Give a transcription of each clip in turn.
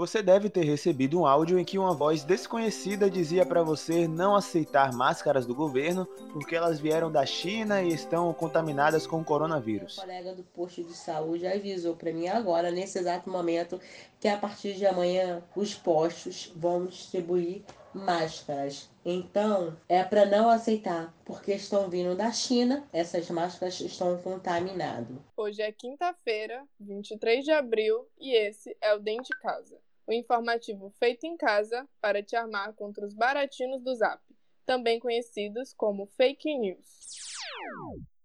Você deve ter recebido um áudio em que uma voz desconhecida dizia para você não aceitar máscaras do governo porque elas vieram da China e estão contaminadas com o coronavírus. O colega do posto de saúde avisou para mim agora, nesse exato momento, que a partir de amanhã os postos vão distribuir máscaras. Então, é para não aceitar, porque estão vindo da China, essas máscaras estão contaminadas. Hoje é quinta-feira, 23 de abril, e esse é o Dente de Casa o informativo feito em casa para te armar contra os baratinos do Zap, também conhecidos como fake news.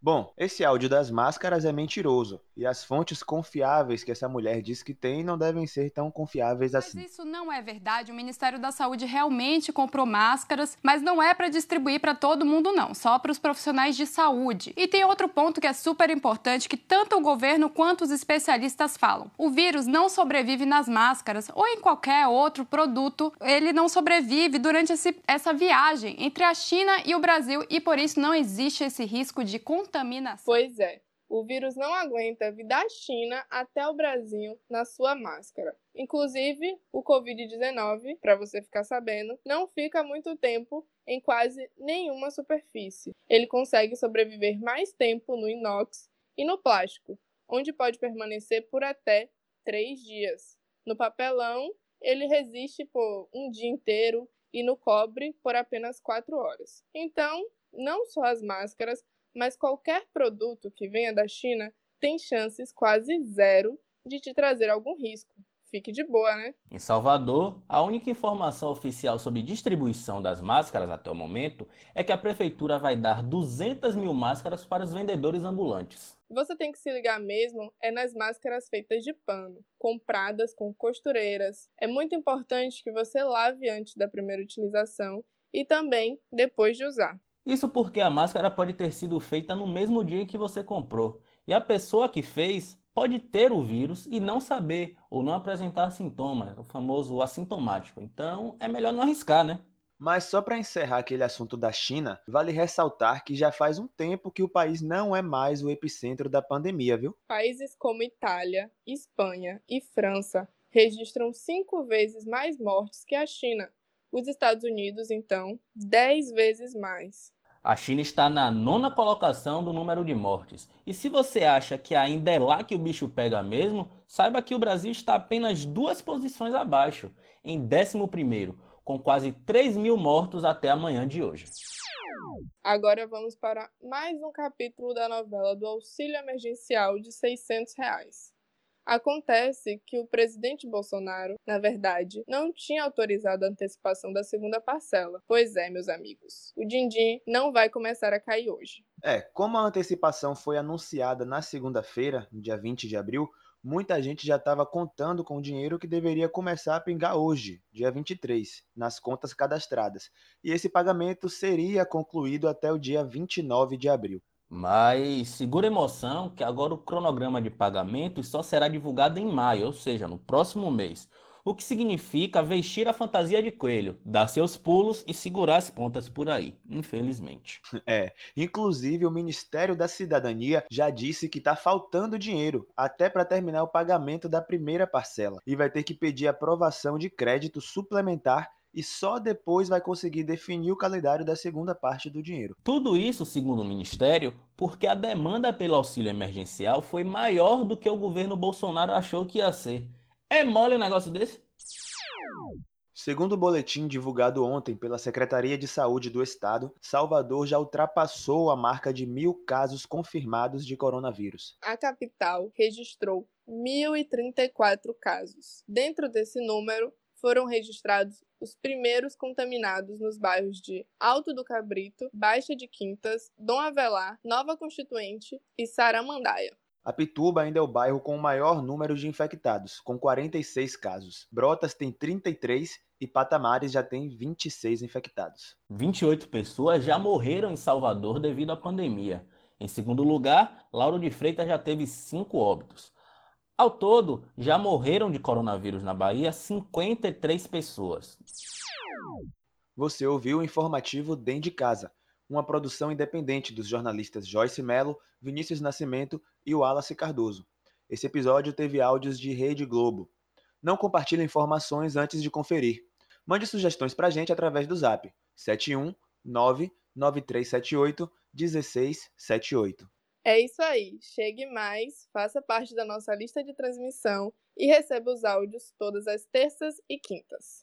Bom, esse áudio das máscaras é mentiroso e as fontes confiáveis que essa mulher diz que tem não devem ser tão confiáveis assim. Mas isso não é verdade. O Ministério da Saúde realmente comprou máscaras, mas não é para distribuir para todo mundo não, só para os profissionais de saúde. E tem outro ponto que é super importante que tanto o governo quanto os especialistas falam. O vírus não sobrevive nas máscaras ou em qualquer outro produto. Ele não sobrevive durante esse, essa viagem entre a China e o Brasil e por isso não existe esse risco de contaminação contaminação. Pois é. O vírus não aguenta vir da China até o Brasil na sua máscara. Inclusive, o Covid-19, para você ficar sabendo, não fica muito tempo em quase nenhuma superfície. Ele consegue sobreviver mais tempo no inox e no plástico, onde pode permanecer por até três dias. No papelão, ele resiste por um dia inteiro e no cobre por apenas quatro horas. Então, não só as máscaras, mas qualquer produto que venha da China tem chances quase zero de te trazer algum risco. Fique de boa, né? Em Salvador, a única informação oficial sobre distribuição das máscaras até o momento é que a prefeitura vai dar 200 mil máscaras para os vendedores ambulantes. Você tem que se ligar mesmo é nas máscaras feitas de pano, compradas com costureiras. É muito importante que você lave antes da primeira utilização e também depois de usar. Isso porque a máscara pode ter sido feita no mesmo dia em que você comprou. E a pessoa que fez pode ter o vírus e não saber ou não apresentar sintomas, o famoso assintomático. Então é melhor não arriscar, né? Mas só para encerrar aquele assunto da China, vale ressaltar que já faz um tempo que o país não é mais o epicentro da pandemia, viu? Países como Itália, Espanha e França registram cinco vezes mais mortes que a China. Os Estados Unidos, então, dez vezes mais. A China está na nona colocação do número de mortes. E se você acha que ainda é lá que o bicho pega mesmo, saiba que o Brasil está apenas duas posições abaixo, em 11, com quase 3 mil mortos até amanhã de hoje. Agora vamos para mais um capítulo da novela do auxílio emergencial de 600 reais. Acontece que o presidente Bolsonaro, na verdade, não tinha autorizado a antecipação da segunda parcela. Pois é, meus amigos, o din-din não vai começar a cair hoje. É, como a antecipação foi anunciada na segunda-feira, dia 20 de abril, muita gente já estava contando com o dinheiro que deveria começar a pingar hoje, dia 23, nas contas cadastradas. E esse pagamento seria concluído até o dia 29 de abril. Mas segura emoção que agora o cronograma de pagamento só será divulgado em maio, ou seja, no próximo mês. O que significa vestir a fantasia de coelho, dar seus pulos e segurar as pontas por aí, infelizmente. É, inclusive o Ministério da Cidadania já disse que está faltando dinheiro até para terminar o pagamento da primeira parcela e vai ter que pedir aprovação de crédito suplementar e só depois vai conseguir definir o calendário da segunda parte do dinheiro. Tudo isso, segundo o Ministério, porque a demanda pelo auxílio emergencial foi maior do que o governo Bolsonaro achou que ia ser. É mole um negócio desse? Segundo o boletim divulgado ontem pela Secretaria de Saúde do Estado, Salvador já ultrapassou a marca de mil casos confirmados de coronavírus. A capital registrou 1.034 casos. Dentro desse número, foram registrados os primeiros contaminados nos bairros de Alto do Cabrito, Baixa de Quintas, Dom Avelar, Nova Constituinte e Saramandaia. A Pituba ainda é o bairro com o maior número de infectados, com 46 casos. Brotas tem 33 e Patamares já tem 26 infectados. 28 pessoas já morreram em Salvador devido à pandemia. Em segundo lugar, Lauro de Freitas já teve 5 óbitos. Ao todo, já morreram de coronavírus na Bahia 53 pessoas. Você ouviu o informativo Dentro de Casa, uma produção independente dos jornalistas Joyce Mello, Vinícius Nascimento e Wallace Cardoso. Esse episódio teve áudios de Rede Globo. não compartilha informações antes de conferir. Mande sugestões para a gente através do zap 719 9378 1678. É isso aí. Chegue mais, faça parte da nossa lista de transmissão e receba os áudios todas as terças e quintas.